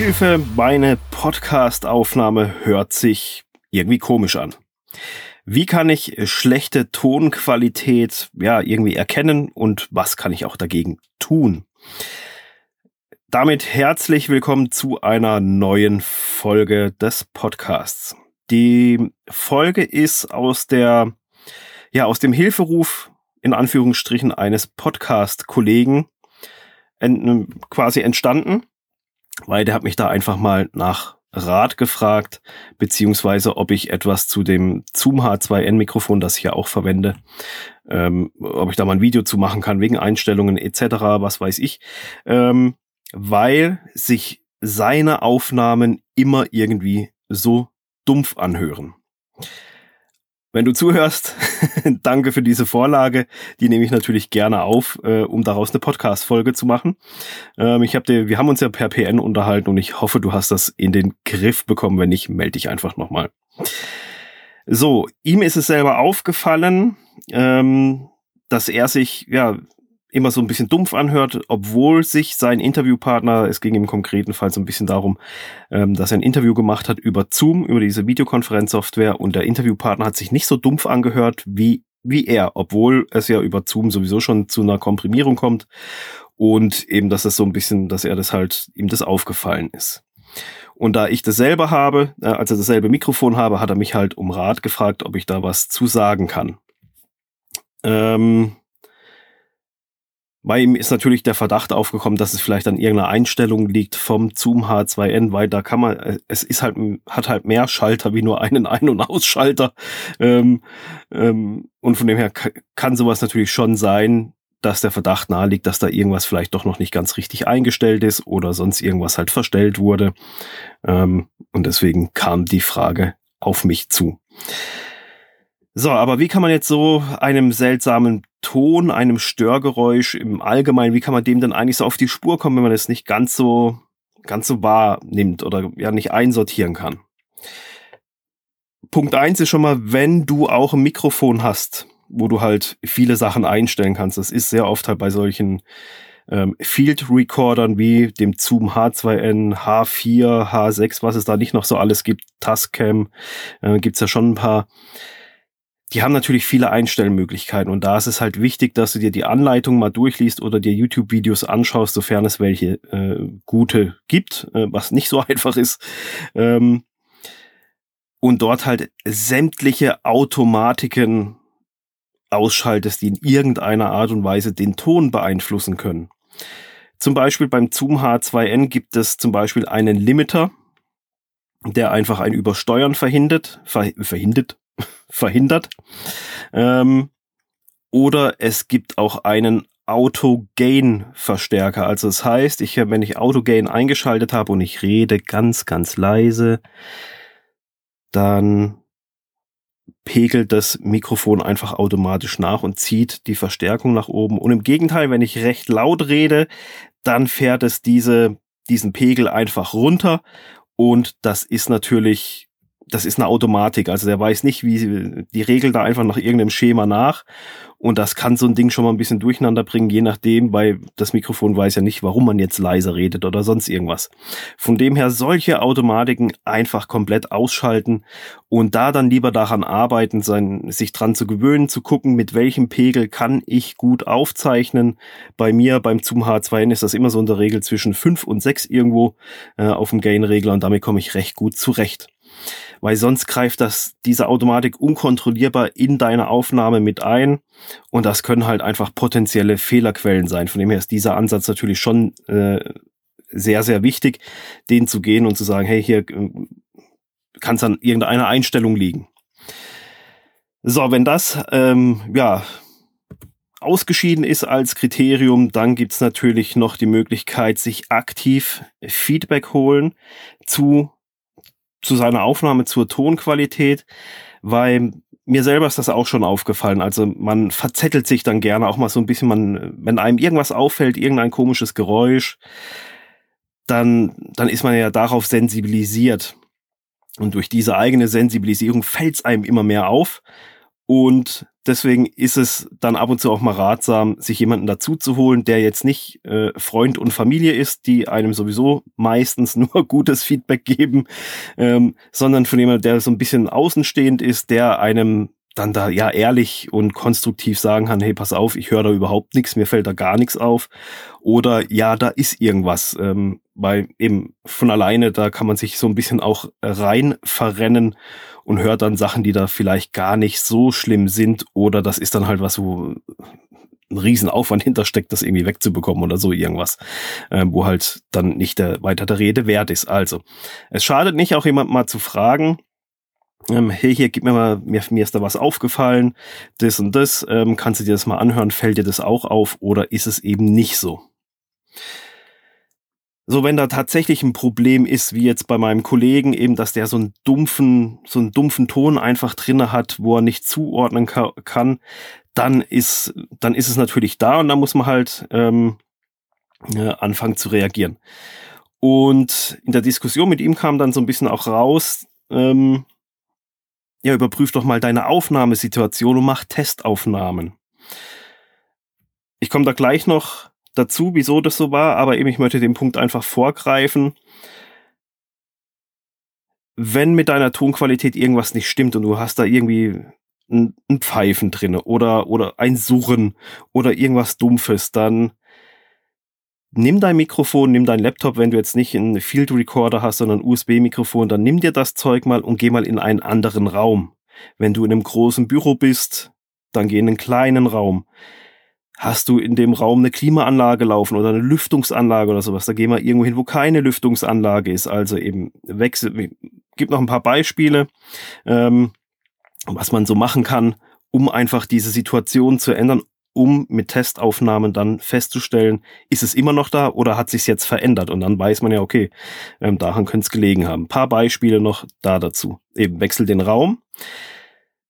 Hilfe, meine Podcast-Aufnahme hört sich irgendwie komisch an. Wie kann ich schlechte Tonqualität ja irgendwie erkennen und was kann ich auch dagegen tun? Damit herzlich willkommen zu einer neuen Folge des Podcasts. Die Folge ist aus der ja aus dem Hilferuf in Anführungsstrichen eines Podcast-Kollegen ent, quasi entstanden weil der hat mich da einfach mal nach Rat gefragt, beziehungsweise ob ich etwas zu dem Zoom H2N Mikrofon, das ich ja auch verwende, ähm, ob ich da mal ein Video zu machen kann, wegen Einstellungen etc., was weiß ich, ähm, weil sich seine Aufnahmen immer irgendwie so dumpf anhören. Wenn du zuhörst, danke für diese Vorlage. Die nehme ich natürlich gerne auf, äh, um daraus eine Podcast-Folge zu machen. Ähm, ich hab dir, wir haben uns ja per PN unterhalten und ich hoffe, du hast das in den Griff bekommen. Wenn nicht, melde dich einfach nochmal. So, ihm ist es selber aufgefallen, ähm, dass er sich ja immer so ein bisschen dumpf anhört, obwohl sich sein Interviewpartner, es ging im konkreten Fall so ein bisschen darum, ähm, dass er ein Interview gemacht hat über Zoom, über diese Videokonferenzsoftware und der Interviewpartner hat sich nicht so dumpf angehört wie, wie er, obwohl es ja über Zoom sowieso schon zu einer Komprimierung kommt und eben, dass es so ein bisschen, dass er das halt, ihm das aufgefallen ist. Und da ich dasselbe habe, äh, also dasselbe Mikrofon habe, hat er mich halt um Rat gefragt, ob ich da was zu sagen kann. Ähm, bei ihm ist natürlich der Verdacht aufgekommen, dass es vielleicht an irgendeiner Einstellung liegt vom Zoom H2N, weil da kann man, äh, es ist halt, hat halt mehr Schalter wie nur einen Ein- und Ausschalter. Ähm, ähm, und von dem her kann sowas natürlich schon sein, dass der Verdacht nahe liegt, dass da irgendwas vielleicht doch noch nicht ganz richtig eingestellt ist oder sonst irgendwas halt verstellt wurde. Ähm, und deswegen kam die Frage auf mich zu. So, aber wie kann man jetzt so einem seltsamen Ton, einem Störgeräusch im Allgemeinen, wie kann man dem denn eigentlich so auf die Spur kommen, wenn man es nicht ganz so, ganz so wahrnimmt oder ja nicht einsortieren kann? Punkt eins ist schon mal, wenn du auch ein Mikrofon hast, wo du halt viele Sachen einstellen kannst. Das ist sehr oft halt bei solchen ähm, Field Recordern wie dem Zoom H2N, H4, H6, was es da nicht noch so alles gibt, Tascam, äh, gibt's ja schon ein paar die haben natürlich viele Einstellmöglichkeiten und da ist es halt wichtig, dass du dir die Anleitung mal durchliest oder dir YouTube-Videos anschaust, sofern es welche äh, gute gibt, äh, was nicht so einfach ist. Ähm, und dort halt sämtliche Automatiken ausschaltest, die in irgendeiner Art und Weise den Ton beeinflussen können. Zum Beispiel beim Zoom H2N gibt es zum Beispiel einen Limiter, der einfach ein Übersteuern verhindert, ver verhindert, verhindert. Ähm, oder es gibt auch einen Auto-Gain-Verstärker. Also das heißt, ich, wenn ich Auto-Gain eingeschaltet habe und ich rede ganz, ganz leise, dann pegelt das Mikrofon einfach automatisch nach und zieht die Verstärkung nach oben. Und im Gegenteil, wenn ich recht laut rede, dann fährt es diese, diesen Pegel einfach runter. Und das ist natürlich das ist eine Automatik. Also der weiß nicht, wie die regelt da einfach nach irgendeinem Schema nach. Und das kann so ein Ding schon mal ein bisschen durcheinander bringen, je nachdem, weil das Mikrofon weiß ja nicht, warum man jetzt leiser redet oder sonst irgendwas. Von dem her solche Automatiken einfach komplett ausschalten und da dann lieber daran arbeiten, sein, sich dran zu gewöhnen, zu gucken, mit welchem Pegel kann ich gut aufzeichnen. Bei mir beim Zoom H2N ist das immer so in der Regel zwischen 5 und 6 irgendwo äh, auf dem Gain-Regler und damit komme ich recht gut zurecht weil sonst greift das diese Automatik unkontrollierbar in deine Aufnahme mit ein und das können halt einfach potenzielle Fehlerquellen sein. Von dem her ist dieser Ansatz natürlich schon äh, sehr, sehr wichtig, den zu gehen und zu sagen, hey, hier äh, kann es an irgendeiner Einstellung liegen. So, wenn das ähm, ja ausgeschieden ist als Kriterium, dann gibt's natürlich noch die Möglichkeit, sich aktiv Feedback holen zu zu seiner Aufnahme zur Tonqualität, weil mir selber ist das auch schon aufgefallen. Also man verzettelt sich dann gerne auch mal so ein bisschen, man, wenn einem irgendwas auffällt, irgendein komisches Geräusch, dann, dann ist man ja darauf sensibilisiert. Und durch diese eigene Sensibilisierung fällt es einem immer mehr auf. Und deswegen ist es dann ab und zu auch mal ratsam, sich jemanden dazu zu holen, der jetzt nicht äh, Freund und Familie ist, die einem sowieso meistens nur gutes Feedback geben, ähm, sondern von jemandem, der so ein bisschen außenstehend ist, der einem dann da ja ehrlich und konstruktiv sagen kann, hey, pass auf, ich höre da überhaupt nichts, mir fällt da gar nichts auf. Oder ja, da ist irgendwas. Ähm, weil eben von alleine, da kann man sich so ein bisschen auch rein verrennen und hört dann Sachen, die da vielleicht gar nicht so schlimm sind. Oder das ist dann halt was, wo ein Riesenaufwand hintersteckt, das irgendwie wegzubekommen oder so irgendwas, äh, wo halt dann nicht der, weiter der Rede wert ist. Also, es schadet nicht, auch jemand mal zu fragen, ähm, hey, hier, gib mir mal, mir, mir ist da was aufgefallen, das und das, ähm, kannst du dir das mal anhören, fällt dir das auch auf oder ist es eben nicht so? So, wenn da tatsächlich ein Problem ist, wie jetzt bei meinem Kollegen eben, dass der so einen dumpfen, so einen dumpfen Ton einfach drinne hat, wo er nicht zuordnen ka kann, dann ist, dann ist es natürlich da und dann muss man halt ähm, äh, anfangen zu reagieren. Und in der Diskussion mit ihm kam dann so ein bisschen auch raus, ähm, ja, überprüf doch mal deine Aufnahmesituation und mach Testaufnahmen. Ich komme da gleich noch dazu, wieso das so war, aber eben ich möchte den Punkt einfach vorgreifen. Wenn mit deiner Tonqualität irgendwas nicht stimmt und du hast da irgendwie ein, ein Pfeifen drin oder, oder ein Surren oder irgendwas Dumpfes, dann nimm dein Mikrofon, nimm dein Laptop, wenn du jetzt nicht einen Field Recorder hast, sondern ein USB-Mikrofon, dann nimm dir das Zeug mal und geh mal in einen anderen Raum. Wenn du in einem großen Büro bist, dann geh in einen kleinen Raum. Hast du in dem Raum eine Klimaanlage laufen oder eine Lüftungsanlage oder sowas? Da geh mal irgendwo hin, wo keine Lüftungsanlage ist. Also eben wechsel. Gibt noch ein paar Beispiele, ähm, was man so machen kann, um einfach diese Situation zu ändern, um mit Testaufnahmen dann festzustellen, ist es immer noch da oder hat sich jetzt verändert? Und dann weiß man ja, okay, ähm, daran könnte es gelegen haben. Ein paar Beispiele noch da dazu. Eben wechsel den Raum.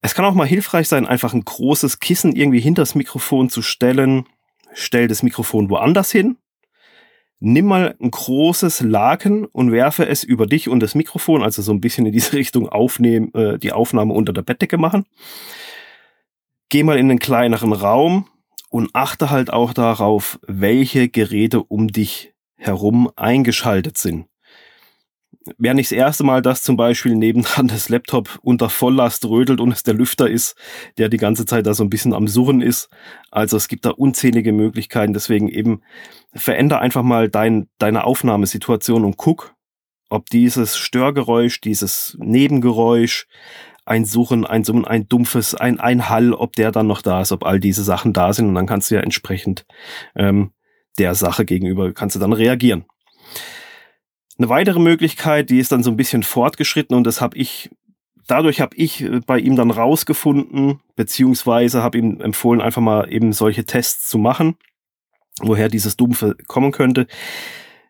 Es kann auch mal hilfreich sein, einfach ein großes Kissen irgendwie hinter das Mikrofon zu stellen. Stell das Mikrofon woanders hin. Nimm mal ein großes Laken und werfe es über dich und das Mikrofon, also so ein bisschen in diese Richtung aufnehmen, äh, die Aufnahme unter der Bettdecke machen. Geh mal in einen kleineren Raum und achte halt auch darauf, welche Geräte um dich herum eingeschaltet sind wäre nicht das erste Mal, dass zum Beispiel nebendran das Laptop unter Volllast rödelt und es der Lüfter ist, der die ganze Zeit da so ein bisschen am Surren ist. Also es gibt da unzählige Möglichkeiten. Deswegen eben veränder einfach mal dein, deine Aufnahmesituation und guck, ob dieses Störgeräusch, dieses Nebengeräusch, ein Suchen, ein Summen, ein dumpfes, ein, ein Hall, ob der dann noch da ist, ob all diese Sachen da sind und dann kannst du ja entsprechend ähm, der Sache gegenüber, kannst du dann reagieren. Eine weitere Möglichkeit, die ist dann so ein bisschen fortgeschritten und das habe ich, dadurch habe ich äh, bei ihm dann rausgefunden, beziehungsweise habe ihm empfohlen, einfach mal eben solche Tests zu machen, woher dieses Dumpfe kommen könnte.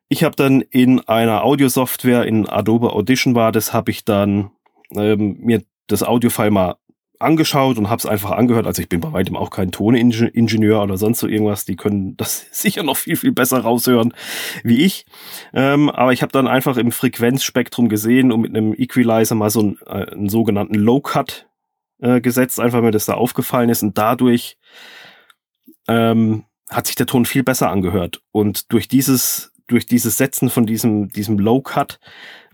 Ich habe dann in einer Audiosoftware, in Adobe Audition war das, habe ich dann ähm, mir das Audiofile mal angeschaut und habe es einfach angehört. Also ich bin bei weitem auch kein Toningenieur oder sonst so irgendwas. Die können das sicher noch viel, viel besser raushören wie ich. Ähm, aber ich habe dann einfach im Frequenzspektrum gesehen und mit einem Equalizer mal so einen, äh, einen sogenannten Low-Cut äh, gesetzt, einfach mir das da aufgefallen ist. Und dadurch ähm, hat sich der Ton viel besser angehört. Und durch dieses, durch dieses Setzen von diesem, diesem Low-Cut,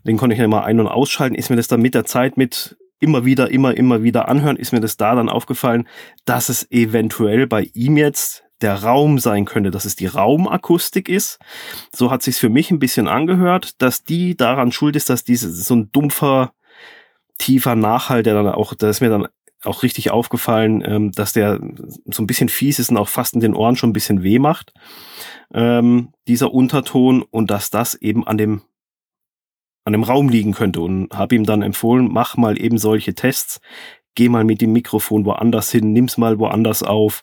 den konnte ich ja mal ein- und ausschalten, ist mir das dann mit der Zeit mit immer wieder, immer, immer wieder anhören, ist mir das da dann aufgefallen, dass es eventuell bei ihm jetzt der Raum sein könnte, dass es die Raumakustik ist. So hat sich's für mich ein bisschen angehört, dass die daran schuld ist, dass diese so ein dumpfer, tiefer Nachhall, der dann auch, da ist mir dann auch richtig aufgefallen, ähm, dass der so ein bisschen fies ist und auch fast in den Ohren schon ein bisschen weh macht, ähm, dieser Unterton und dass das eben an dem an dem Raum liegen könnte und habe ihm dann empfohlen, mach mal eben solche Tests, geh mal mit dem Mikrofon woanders hin, nimm's mal woanders auf,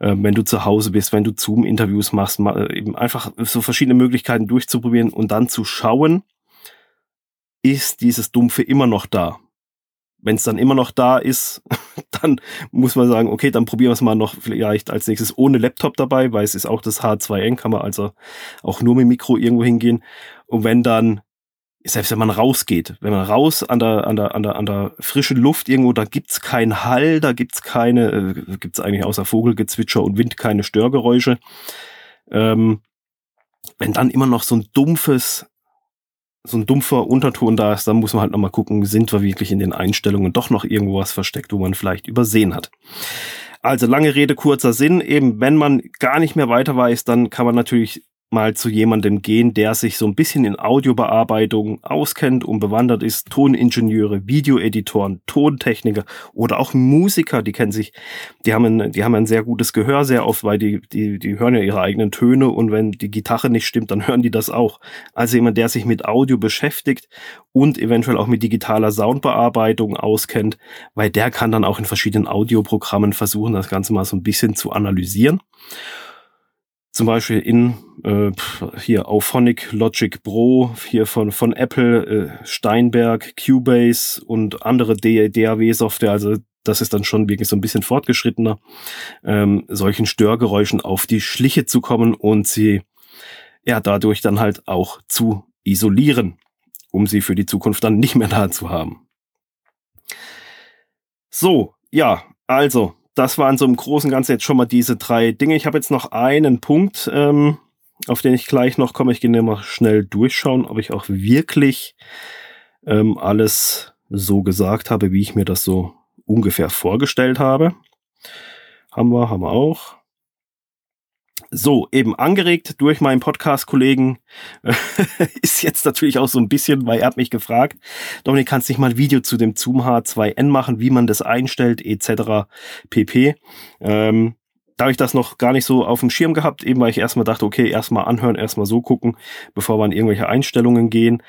äh, wenn du zu Hause bist, wenn du Zoom-Interviews machst, mal äh, eben einfach so verschiedene Möglichkeiten durchzuprobieren und dann zu schauen, ist dieses Dumpfe immer noch da. Wenn es dann immer noch da ist, dann muss man sagen, okay, dann probieren wir es mal noch vielleicht als nächstes ohne Laptop dabei, weil es ist auch das H2N, kann man also auch nur mit Mikro irgendwo hingehen. Und wenn dann selbst wenn man rausgeht, wenn man raus an der, an der, an der, an der frischen Luft irgendwo, da gibt's keinen Hall, da gibt's keine, äh, gibt's eigentlich außer Vogelgezwitscher und Wind keine Störgeräusche. Ähm, wenn dann immer noch so ein dumpfes, so ein dumpfer Unterton da ist, dann muss man halt nochmal gucken, sind wir wirklich in den Einstellungen doch noch irgendwo was versteckt, wo man vielleicht übersehen hat. Also lange Rede, kurzer Sinn. Eben, wenn man gar nicht mehr weiter weiß, dann kann man natürlich mal zu jemandem gehen, der sich so ein bisschen in Audiobearbeitung auskennt und bewandert ist. Toningenieure, Videoeditoren, Tontechniker oder auch Musiker, die kennen sich, die haben ein, die haben ein sehr gutes Gehör sehr oft, weil die, die, die hören ja ihre eigenen Töne und wenn die Gitarre nicht stimmt, dann hören die das auch. Also jemand, der sich mit Audio beschäftigt und eventuell auch mit digitaler Soundbearbeitung auskennt, weil der kann dann auch in verschiedenen Audioprogrammen versuchen, das Ganze mal so ein bisschen zu analysieren zum Beispiel in äh, hier Auphonic Logic Pro, hier von, von Apple, äh, Steinberg, Cubase und andere DAW-Software, also das ist dann schon wirklich so ein bisschen fortgeschrittener, ähm, solchen Störgeräuschen auf die Schliche zu kommen und sie ja dadurch dann halt auch zu isolieren, um sie für die Zukunft dann nicht mehr da zu haben. So, ja, also das waren so im Großen und Ganzen jetzt schon mal diese drei Dinge. Ich habe jetzt noch einen Punkt, ähm, auf den ich gleich noch komme. Ich gehe mal schnell durchschauen, ob ich auch wirklich ähm, alles so gesagt habe, wie ich mir das so ungefähr vorgestellt habe. Haben wir, haben wir auch. So, eben angeregt durch meinen Podcast-Kollegen ist jetzt natürlich auch so ein bisschen, weil er hat mich gefragt, Dominik, kannst du nicht mal ein Video zu dem Zoom H2N machen, wie man das einstellt, etc. pp. Ähm, da habe ich das noch gar nicht so auf dem Schirm gehabt, eben weil ich erstmal dachte, okay, erstmal anhören, erstmal so gucken, bevor wir an irgendwelche Einstellungen gehen.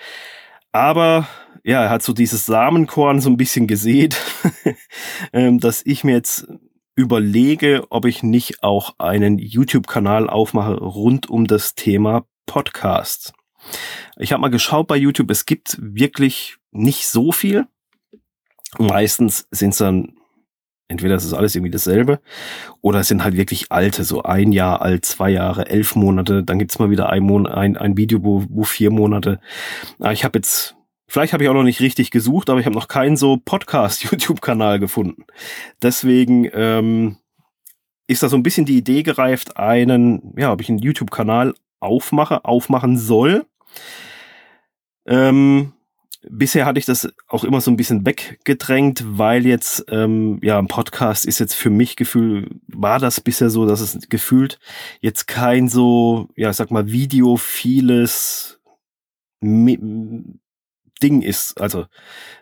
Aber ja, er hat so dieses Samenkorn so ein bisschen gesät, ähm, dass ich mir jetzt überlege, ob ich nicht auch einen YouTube-Kanal aufmache rund um das Thema Podcast. Ich habe mal geschaut bei YouTube, es gibt wirklich nicht so viel. Meistens sind es dann, entweder ist es alles irgendwie dasselbe, oder es sind halt wirklich alte, so ein Jahr alt, zwei Jahre, elf Monate, dann gibt's mal wieder ein, Mon ein, ein Video, wo, wo vier Monate. Ah, ich habe jetzt Vielleicht habe ich auch noch nicht richtig gesucht, aber ich habe noch keinen so Podcast-YouTube-Kanal gefunden. Deswegen ähm, ist da so ein bisschen die Idee gereift, einen, ja, ob ich einen YouTube-Kanal aufmache, aufmachen soll. Ähm, bisher hatte ich das auch immer so ein bisschen weggedrängt, weil jetzt, ähm, ja, ein Podcast ist jetzt für mich Gefühl, war das bisher so, dass es gefühlt jetzt kein so, ja, ich sag mal, videophiles Ding ist. Also,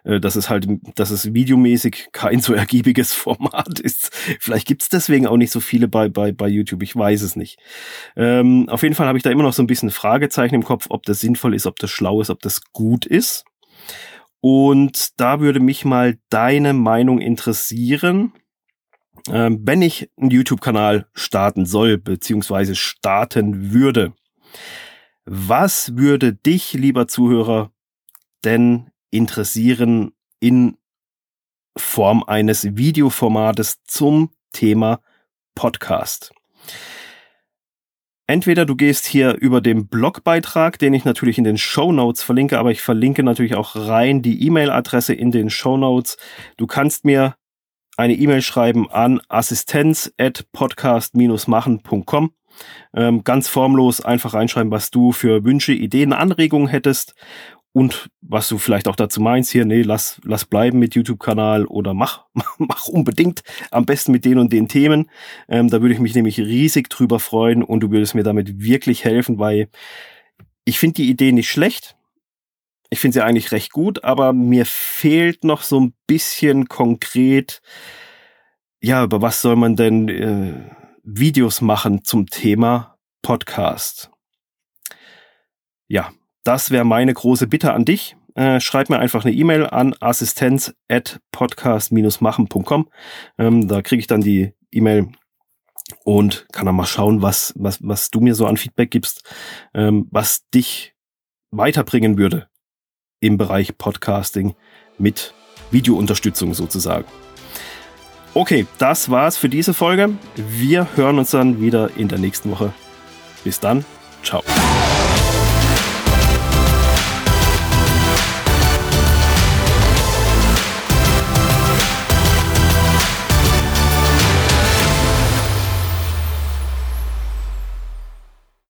äh, dass es halt, dass es videomäßig kein so ergiebiges Format ist. Vielleicht gibt's deswegen auch nicht so viele bei, bei, bei YouTube, ich weiß es nicht. Ähm, auf jeden Fall habe ich da immer noch so ein bisschen Fragezeichen im Kopf, ob das sinnvoll ist, ob das schlau ist, ob das gut ist. Und da würde mich mal deine Meinung interessieren. Ähm, wenn ich einen YouTube-Kanal starten soll, beziehungsweise starten würde, was würde dich, lieber Zuhörer, denn interessieren in Form eines Videoformates zum Thema Podcast. Entweder du gehst hier über den Blogbeitrag, den ich natürlich in den Show Notes verlinke, aber ich verlinke natürlich auch rein die E-Mail-Adresse in den Show Notes. Du kannst mir eine E-Mail schreiben an assistenz@podcast-machen.com. Ähm, ganz formlos einfach reinschreiben, was du für Wünsche, Ideen, Anregungen hättest und was du vielleicht auch dazu meinst hier, nee, lass, lass bleiben mit YouTube-Kanal oder mach, mach unbedingt am besten mit den und den Themen. Ähm, da würde ich mich nämlich riesig drüber freuen und du würdest mir damit wirklich helfen, weil ich finde die Idee nicht schlecht. Ich finde sie eigentlich recht gut, aber mir fehlt noch so ein bisschen konkret, ja, über was soll man denn äh, Videos machen zum Thema Podcast? Ja, das wäre meine große Bitte an dich. Äh, schreib mir einfach eine E-Mail an assistenz@podcast-machen.com. Ähm, da kriege ich dann die E-Mail und kann dann mal schauen, was, was, was du mir so an Feedback gibst, ähm, was dich weiterbringen würde im Bereich Podcasting mit Videounterstützung sozusagen. Okay, das war's für diese Folge. Wir hören uns dann wieder in der nächsten Woche. Bis dann. Ciao.